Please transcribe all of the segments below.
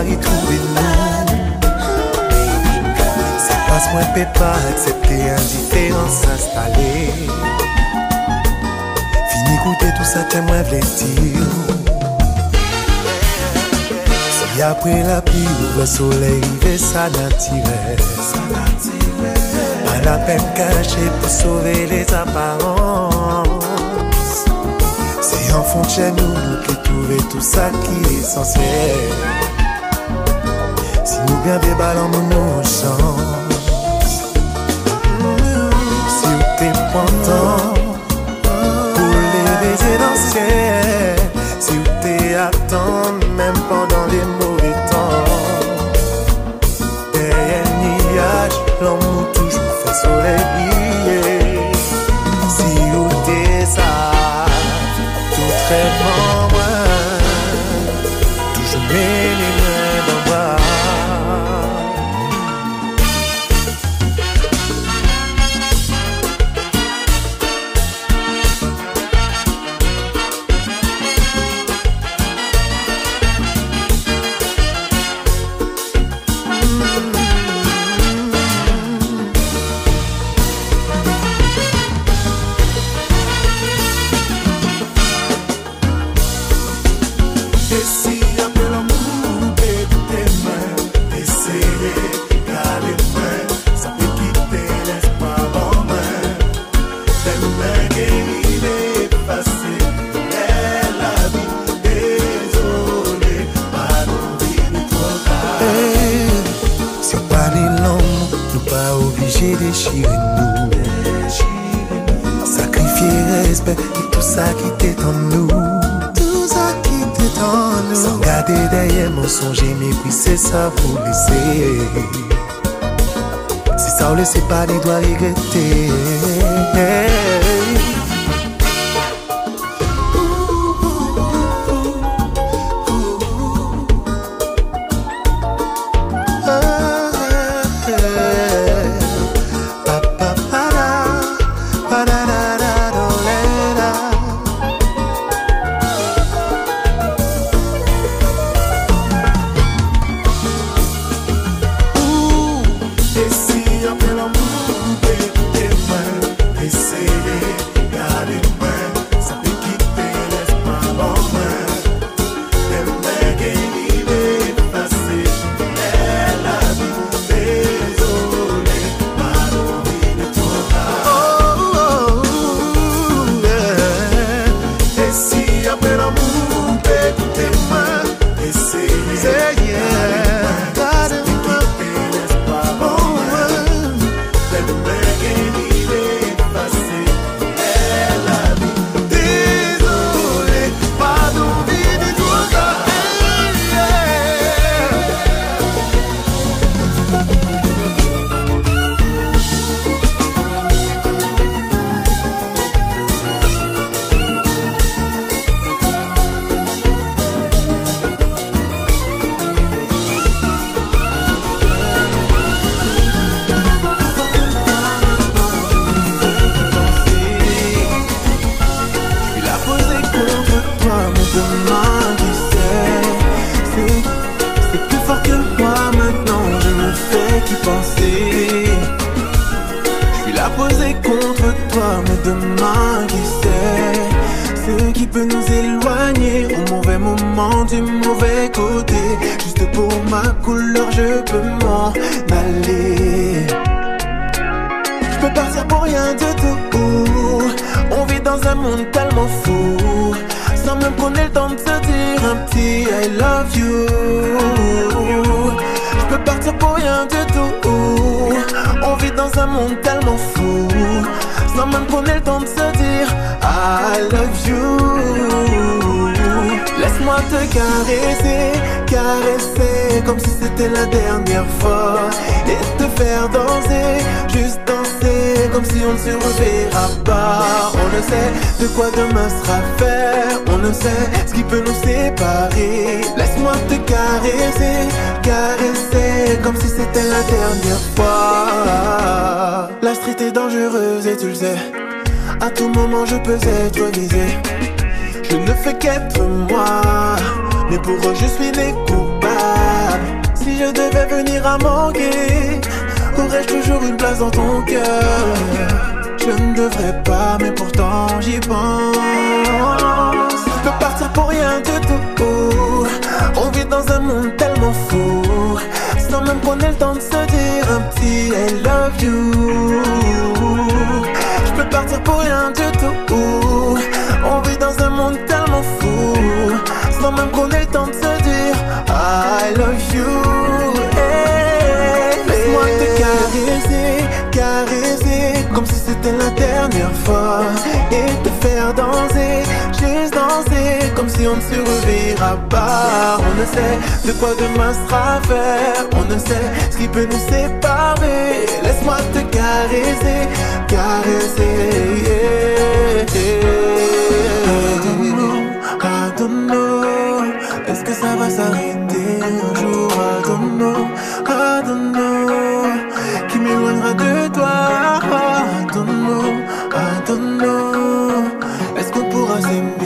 Paris trouver nous C'est pas moi qui pas accepter indifférence s'installer. Fini goûter tout ça, t'es moi v'lais dire Si après la pluie, le soleil, il ça n'attirait Pas la peine cachée pour sauver les apparences. C'est en fond de chez nous, nous qui trouvons tout ça qui est essentiel. Si ou gen be balan moun nou chans Si ou te pwantan Pou le beze dans chè Si ou te atan Mèm pan de déchirer nous. Sacrifier respect et tout ça qui t'est en nous. Tout ça qui t'est en nous. Sans garder derrière mensonge et mépris, c'est ça vous laisser. Si ça vous laissez pas, il doit regretter. Juste pour ma couleur, je peux m'en aller je peux partir pour rien du tout. On vit dans un monde tellement fou. Sans même ait le temps de se dire un petit I love you. Je peux partir pour rien du tout. On vit dans un monde tellement fou. Sans même ait le temps de se dire I love you. Laisse-moi te caresser, caresser comme si c'était la dernière fois. Et te faire danser, juste danser comme si on ne se reverra pas. On ne sait de quoi demain sera fait, on ne sait ce qui peut nous séparer. Laisse-moi te caresser, caresser comme si c'était la dernière fois. La street est dangereuse et tu le sais. À tout moment je peux être visé je ne fais qu'être moi, mais pour eux je suis des coupables. Si je devais venir à manquer, Aurais-je toujours une place dans ton cœur? Je ne devrais pas, mais pourtant j'y pense. Je peux partir pour rien du tout. On vit dans un monde tellement fou. Sans même ait le temps de se dire un petit I love you. Je peux partir pour rien du tout. On vit dans un monde tellement fou. Sans même qu'on ait le temps de se dire I love you. Hey, Laisse-moi te caresser, caresser Comme si c'était la dernière fois. Et te faire danser, juste danser Comme si on ne se reverra pas. On ne sait de quoi demain sera fait. On ne sait ce qui peut nous séparer. Laisse-moi te caresser, caresser Est-ce que ça va s'arrêter un jour I don't know, I don't know. Qui m'éloignera de toi I don't know, I don't Est-ce qu'on pourra s'aimer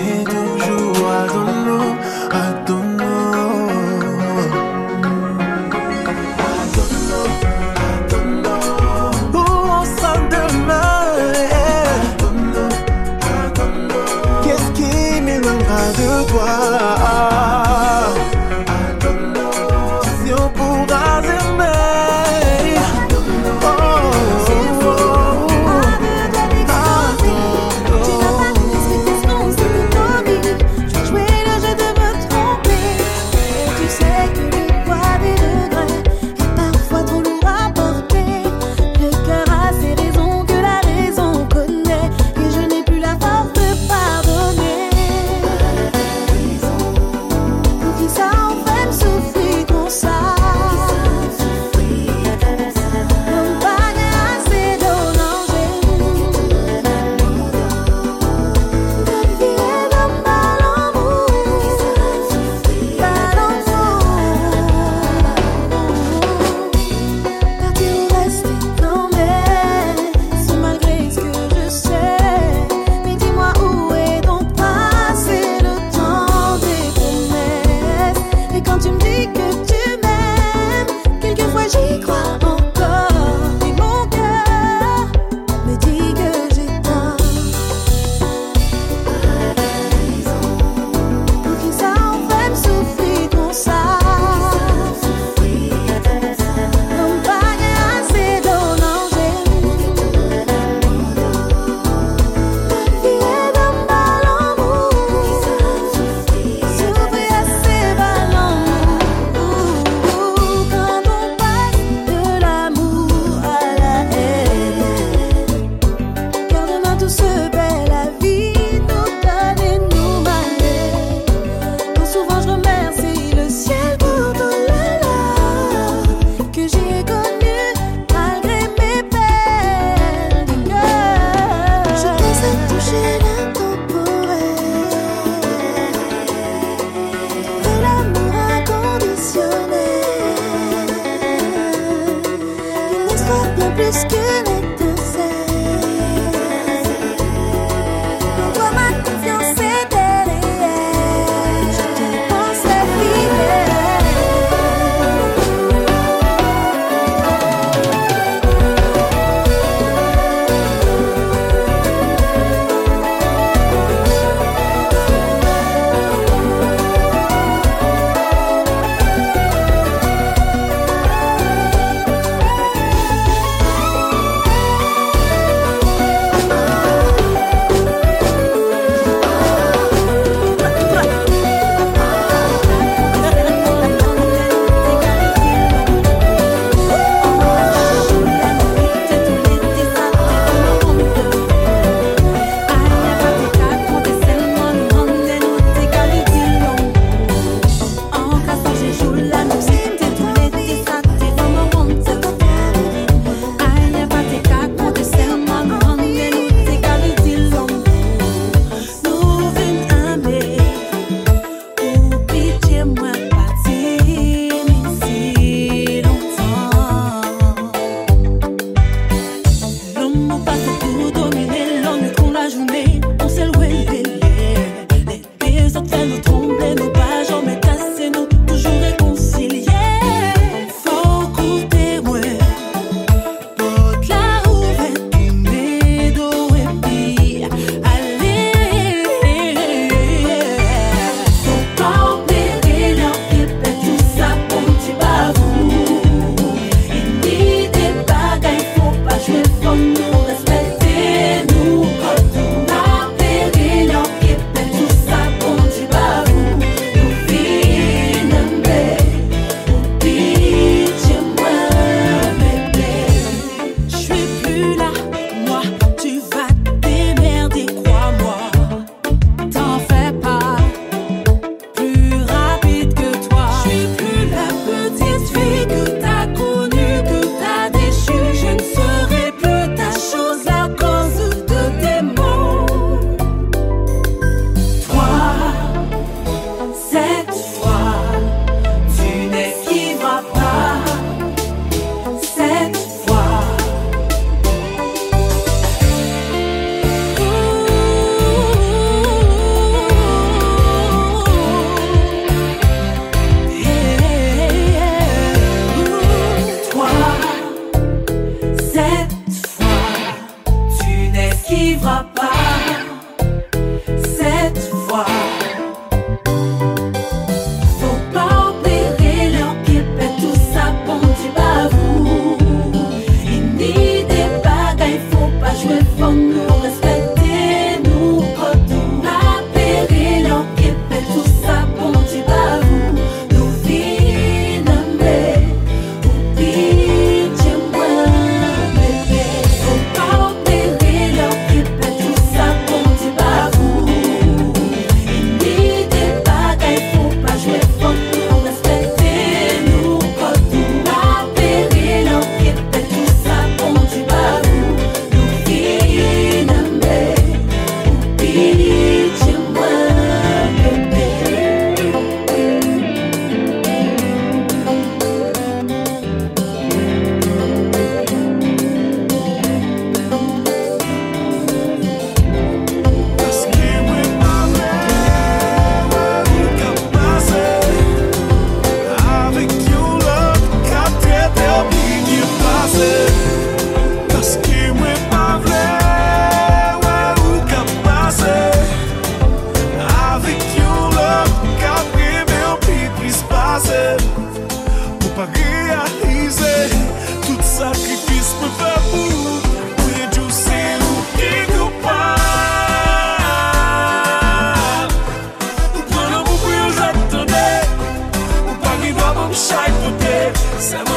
Samo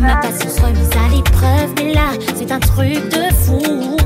Ma patience remise à l'épreuve, mais là, c'est un truc de fou.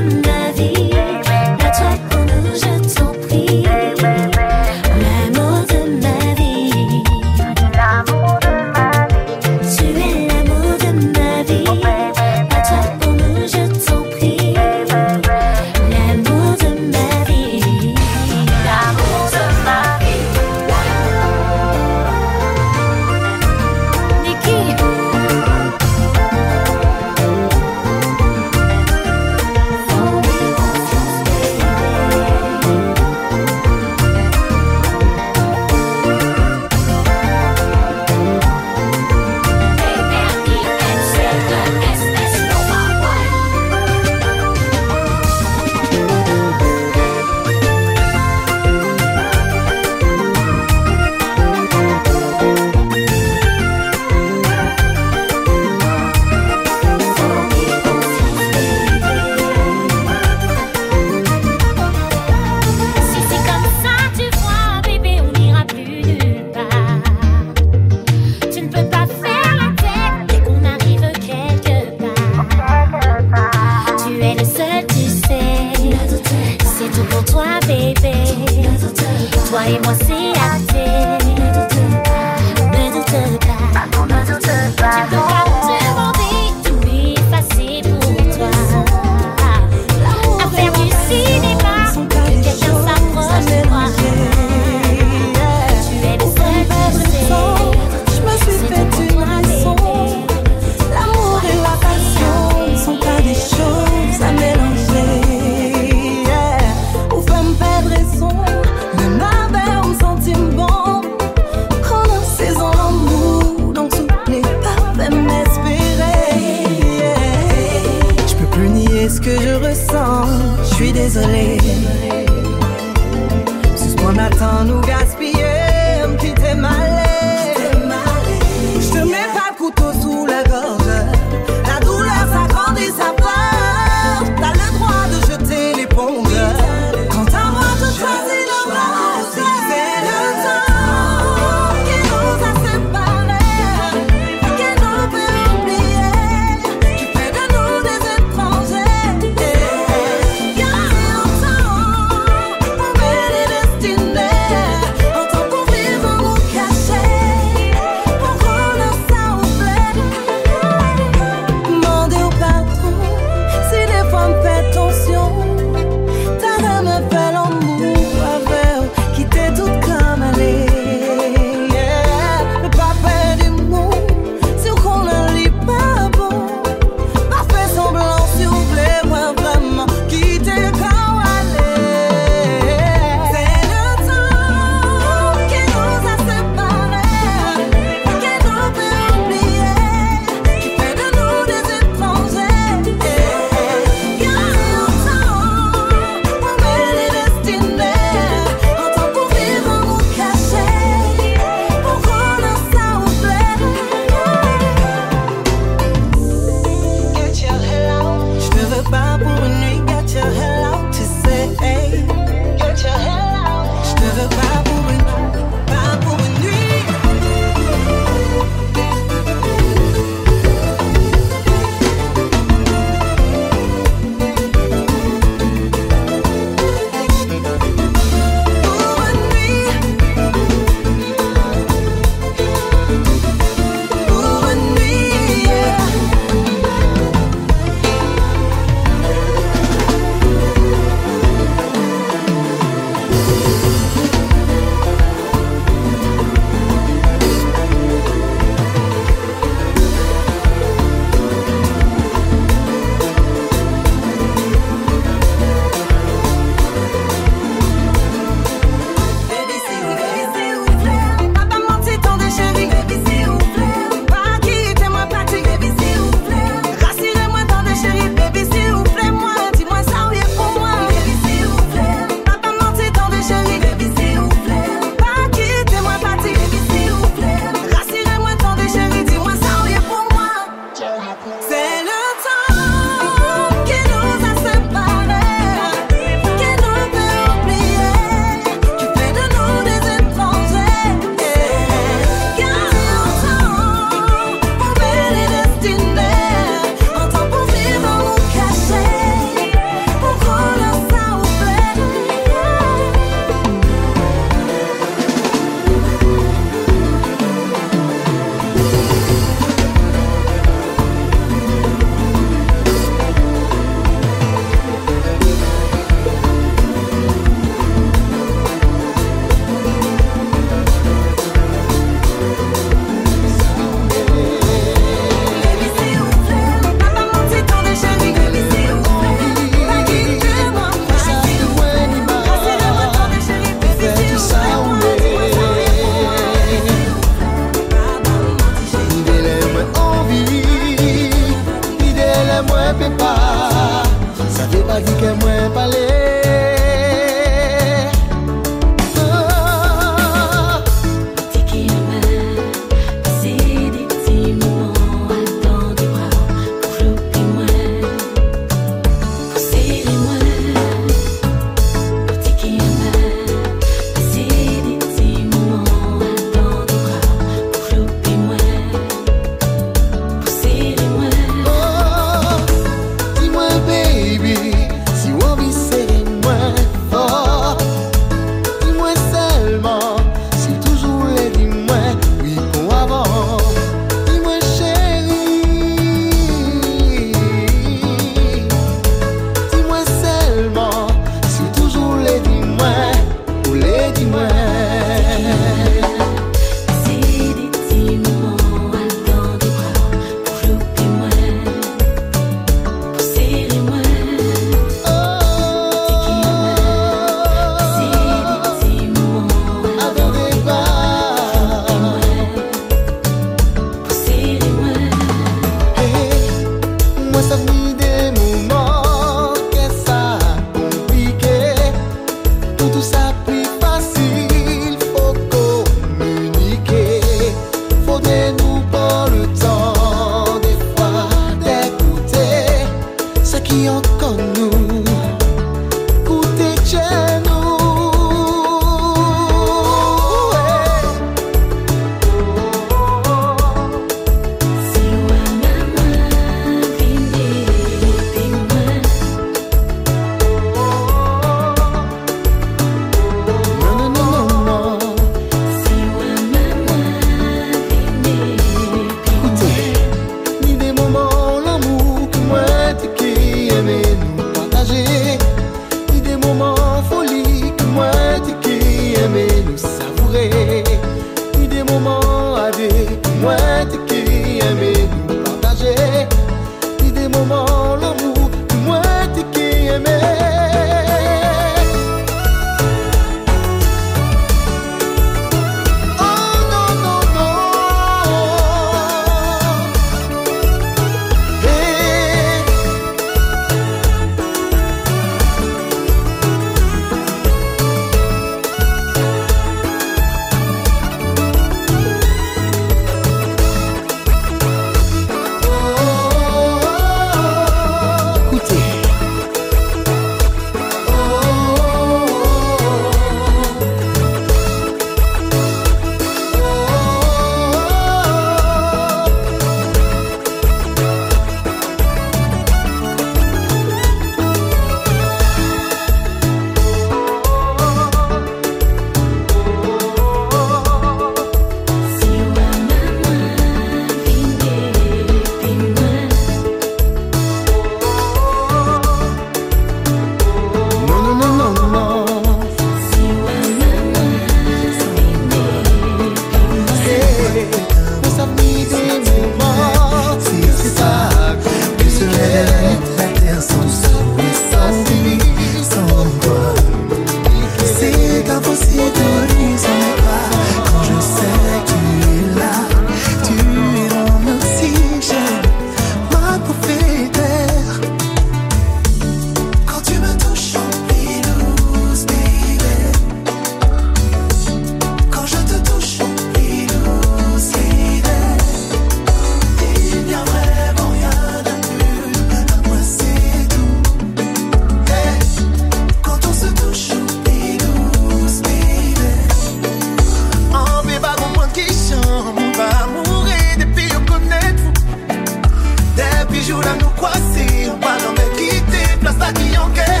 Quitter Place là qui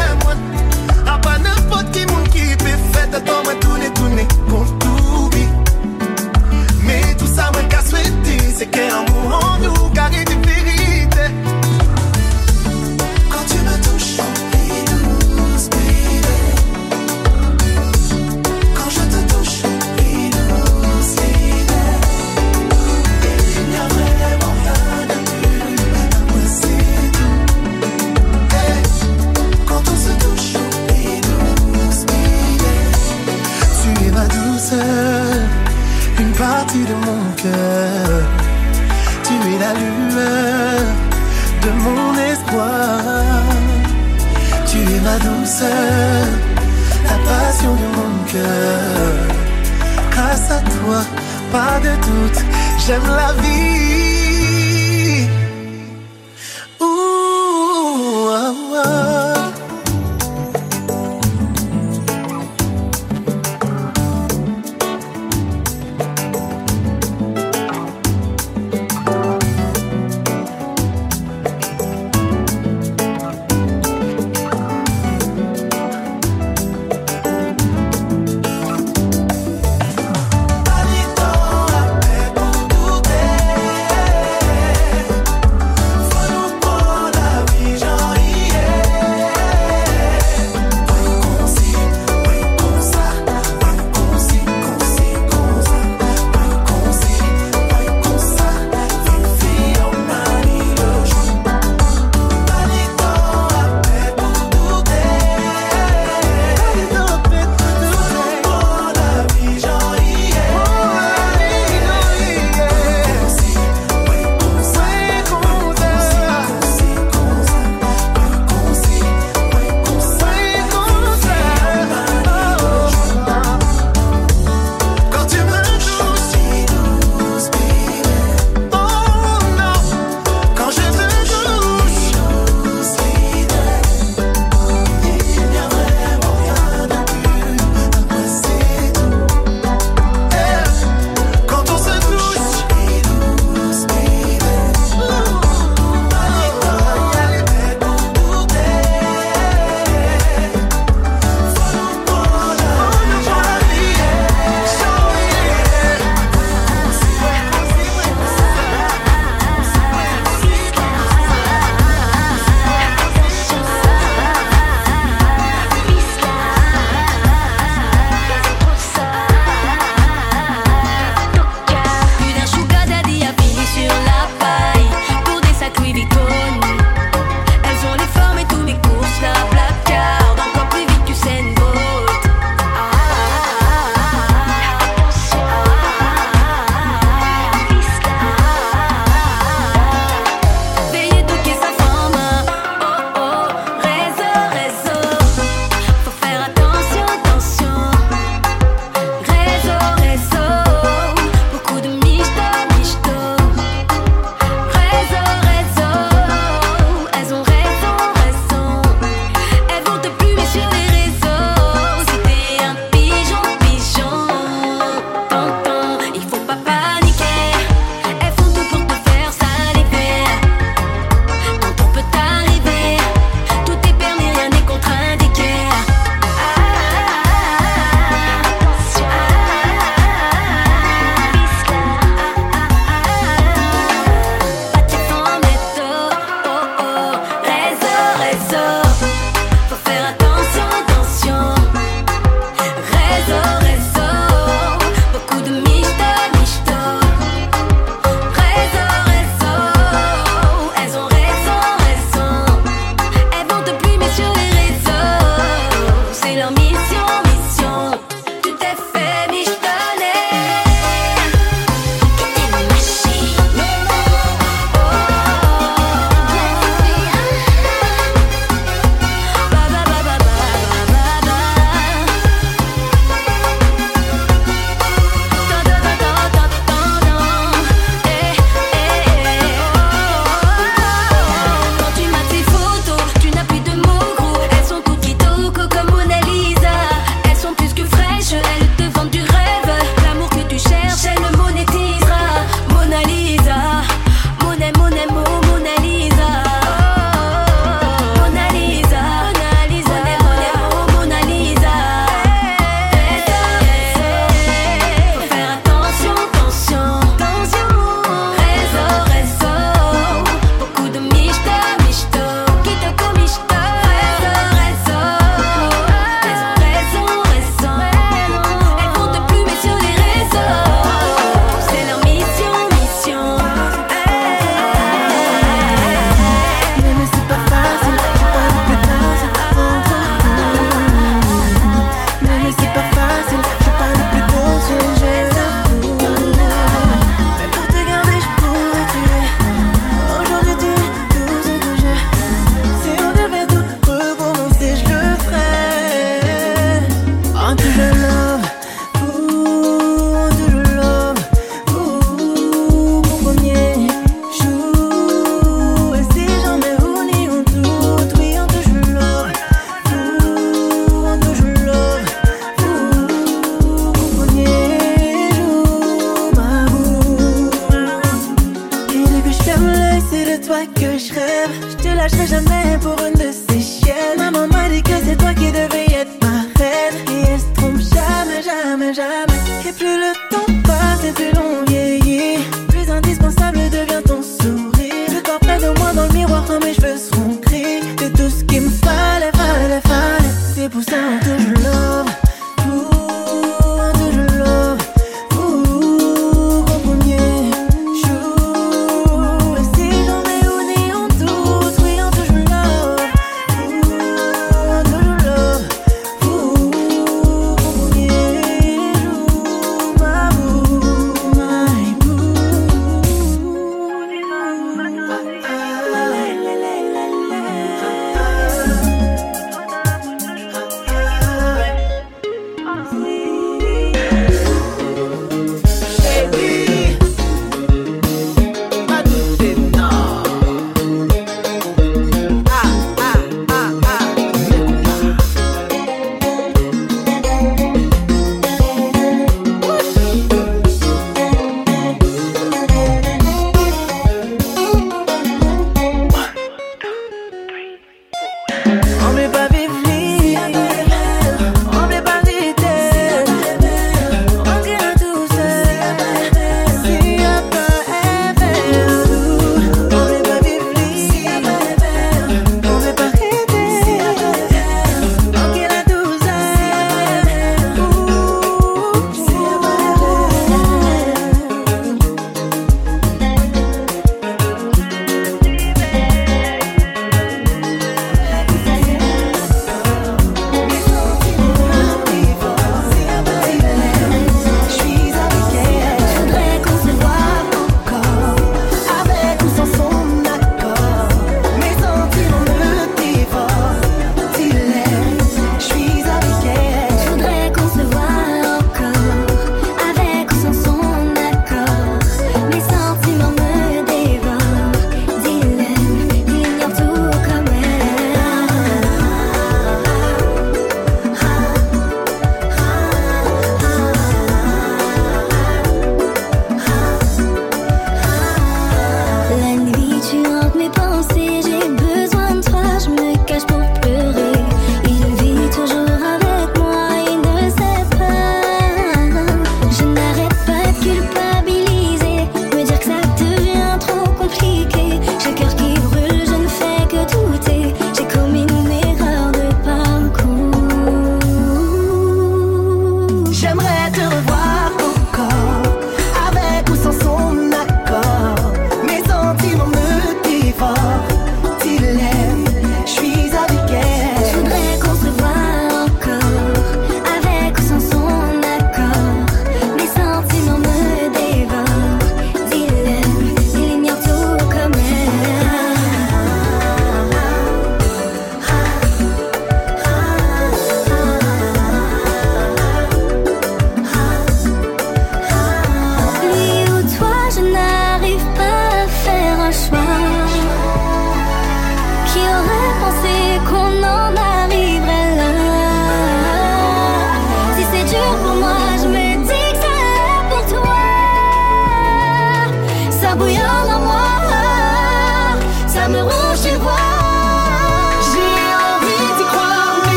everybody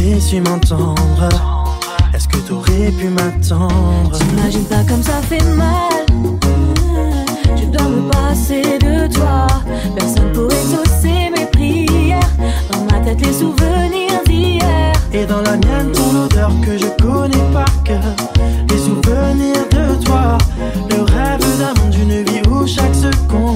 Su m'entendre, est-ce que t'aurais pu m'attendre? T'imagines pas comme ça fait mal. Je dois me passer de toi. Personne pour exaucer mes prières. Dans ma tête, les souvenirs d'hier. Et dans la mienne, ton odeur que je connais par cœur. Les souvenirs de toi. Le rêve d'un monde, d'une vie où chaque seconde,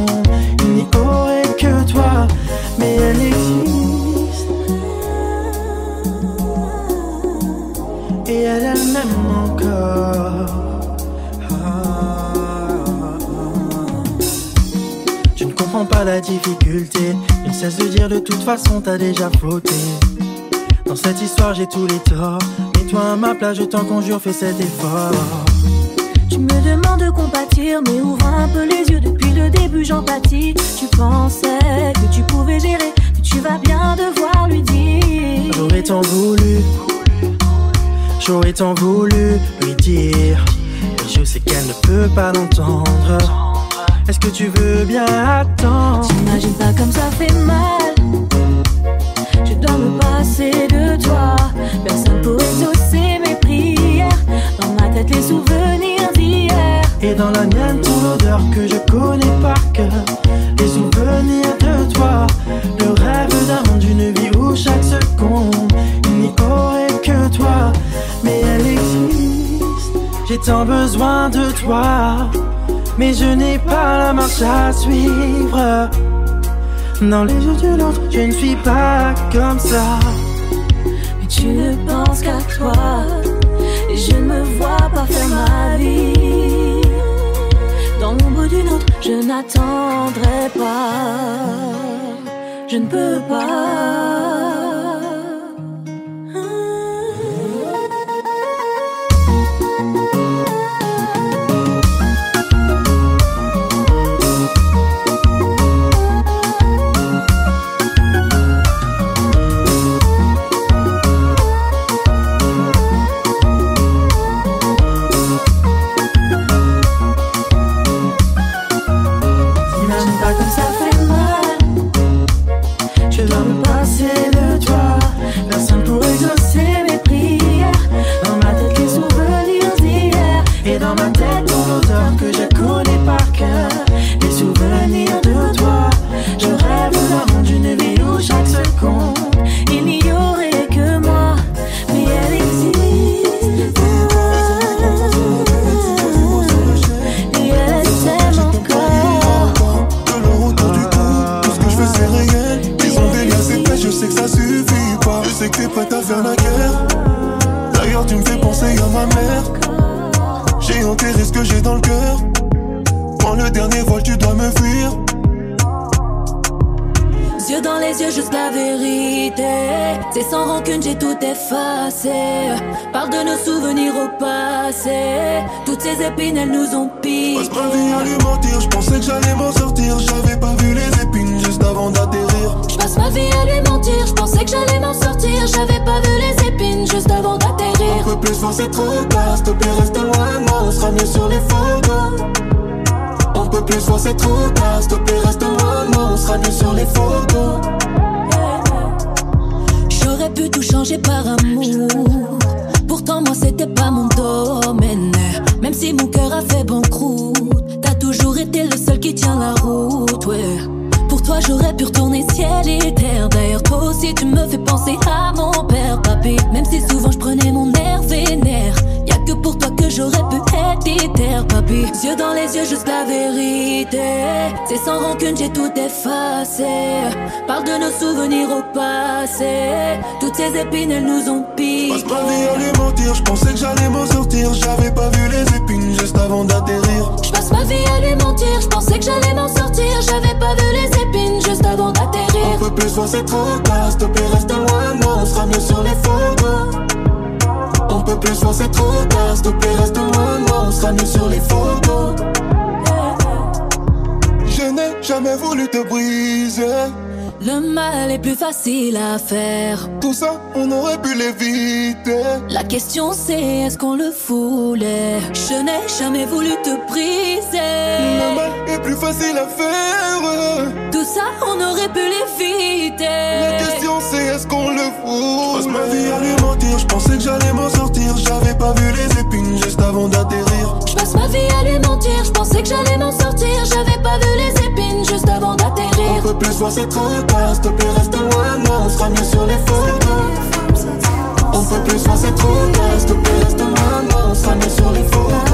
comprends pas la difficulté. Il ne cesse de dire de toute façon, t'as déjà flotté. Dans cette histoire, j'ai tous les torts. Mets-toi à ma place, je t'en conjure, fais cet effort. Tu me demandes de compatir, mais ouvre un peu les yeux. Depuis le début, j'empathie. Tu pensais que tu pouvais gérer, que tu vas bien devoir lui dire. J'aurais tant voulu, j'aurais tant voulu lui dire. Mais je sais qu'elle ne peut pas l'entendre. Est-ce que tu veux bien attendre T'imagines pas comme ça fait mal. Je dois me passer de toi. Personne pour exaucer mes prières. Dans ma tête, les souvenirs d'hier. Et dans la mienne, ton odeur que je connais par cœur. Les souvenirs de toi. Le rêve d'un monde, d'une vie où chaque seconde, il n'y aurait que toi. Mais elle existe. J'ai tant besoin de toi. Mais je n'ai pas la marche à suivre. Dans les yeux de l'autre, je ne suis pas comme ça. Mais tu ne penses qu'à toi. Et je ne me vois pas faire ma vie. Dans l'ombre d'une autre, je n'attendrai pas. Je ne peux pas. Enterré ce que j'ai dans le cœur. Quand le dernier vol, tu dois me fuir. Yeux dans les yeux, juste la vérité. C'est sans rancune, j'ai tout effacé. Parle de nos souvenirs au passé. Toutes ces épines, elles nous ont Passe ma piqué. vie à lui mentir, je pensais que j'allais m'en sortir. J'avais pas vu les épines juste avant d'atterrir. Je passe ma vie à lui mentir, je pensais que j'allais m'en sortir. J'avais pas vu les épines juste avant d'atterrir. peut plus voir, c'est trop tard. S'il te plaît, reste loin moi, on sera mieux sur les photos. On peut plus voir, c'est trop tard. S'il te plaît, reste loin moi, on sera mieux sur les photos. J'aurais pu tout changer par amour. Pourtant, moi, c'était pas mon domaine. Même si mon cœur a fait banqueroute, t'as toujours été le seul qui tient la route, ouais. Pour toi, j'aurais pu retourner ciel et terre. D'ailleurs, toi aussi, tu me fais penser à mon père. Même si souvent je prenais mon air vénère. Y'a que pour toi que j'aurais pu être déterre, papy. Yeux dans les yeux, juste la vérité. C'est sans rancune, j'ai tout effacé. Parle de nos souvenirs au passé. Toutes ces épines, elles nous ont piqué. Passe ma vie à lui mentir, je pensais que j'allais m'en sortir. J'avais pas vu les épines juste avant d'atterrir. Je passe ma vie à lui mentir, je pensais que j'allais m'en sortir. J'avais pas vu les épines juste avant d'atterrir. peut plus voir, c'est trop tard. S'il te plaît, reste loin moi, on sera mieux sur les photos. On peut plus voir, c'est trop tard. S'il te plaît, reste loin moi, on sera mieux sur les photos. Je n'ai jamais voulu te briser. Le mal est plus facile à faire. Tout ça, on aurait pu l'éviter. La question c'est est-ce qu'on le voulait? Je n'ai jamais voulu te briser. Le mal est plus facile à faire. Tout ça, on aurait pu l'éviter. La question c'est est-ce qu'on le Je passe fout ma vie à lui mentir, je pensais que j'allais m'en sortir. J'avais pas vu les épines juste avant d'atterrir. Je passe ma vie à lui mentir, je pensais que j'allais m'en sortir. J'avais pas vu les épines juste avant On d'atterrir. peut plus voir c'est trop tard, s'il te plaît reste loin, là on sera mieux sur les photos. On peut plus voir c'est trop tard, s'il te plaît reste loin, là on sera mieux sur les photos.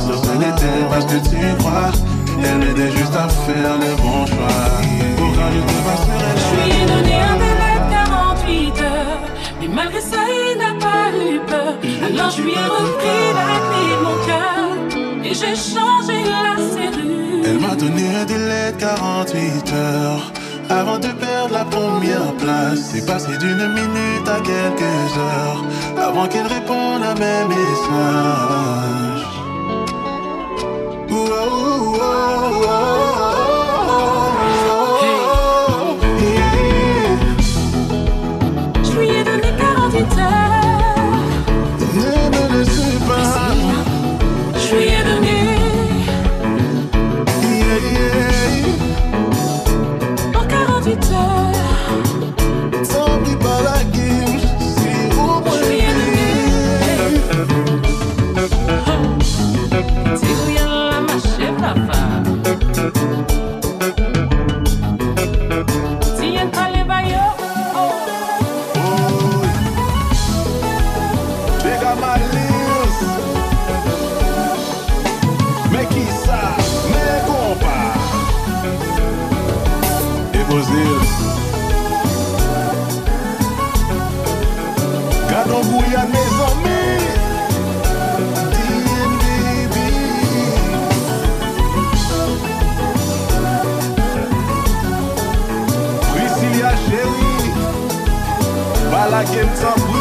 Je te la était parce que tu crois. Elle m'aidait juste à faire le bon choix. Pour quand je te passerai Je lui ai donné un délai de 48 heures. Mais malgré ça, il n'a pas eu peur. Alors je lui ai repris la clé de mon cœur. Et j'ai changé la serrure. Elle m'a donné un délai de 48 heures. Avant de perdre la première place, c'est passé d'une minute à quelques heures. Avant qu'elle réponde à mes messages. Whoa, whoa, whoa. Gouya me zomi DNBB Priscilla chéri Balak em tabou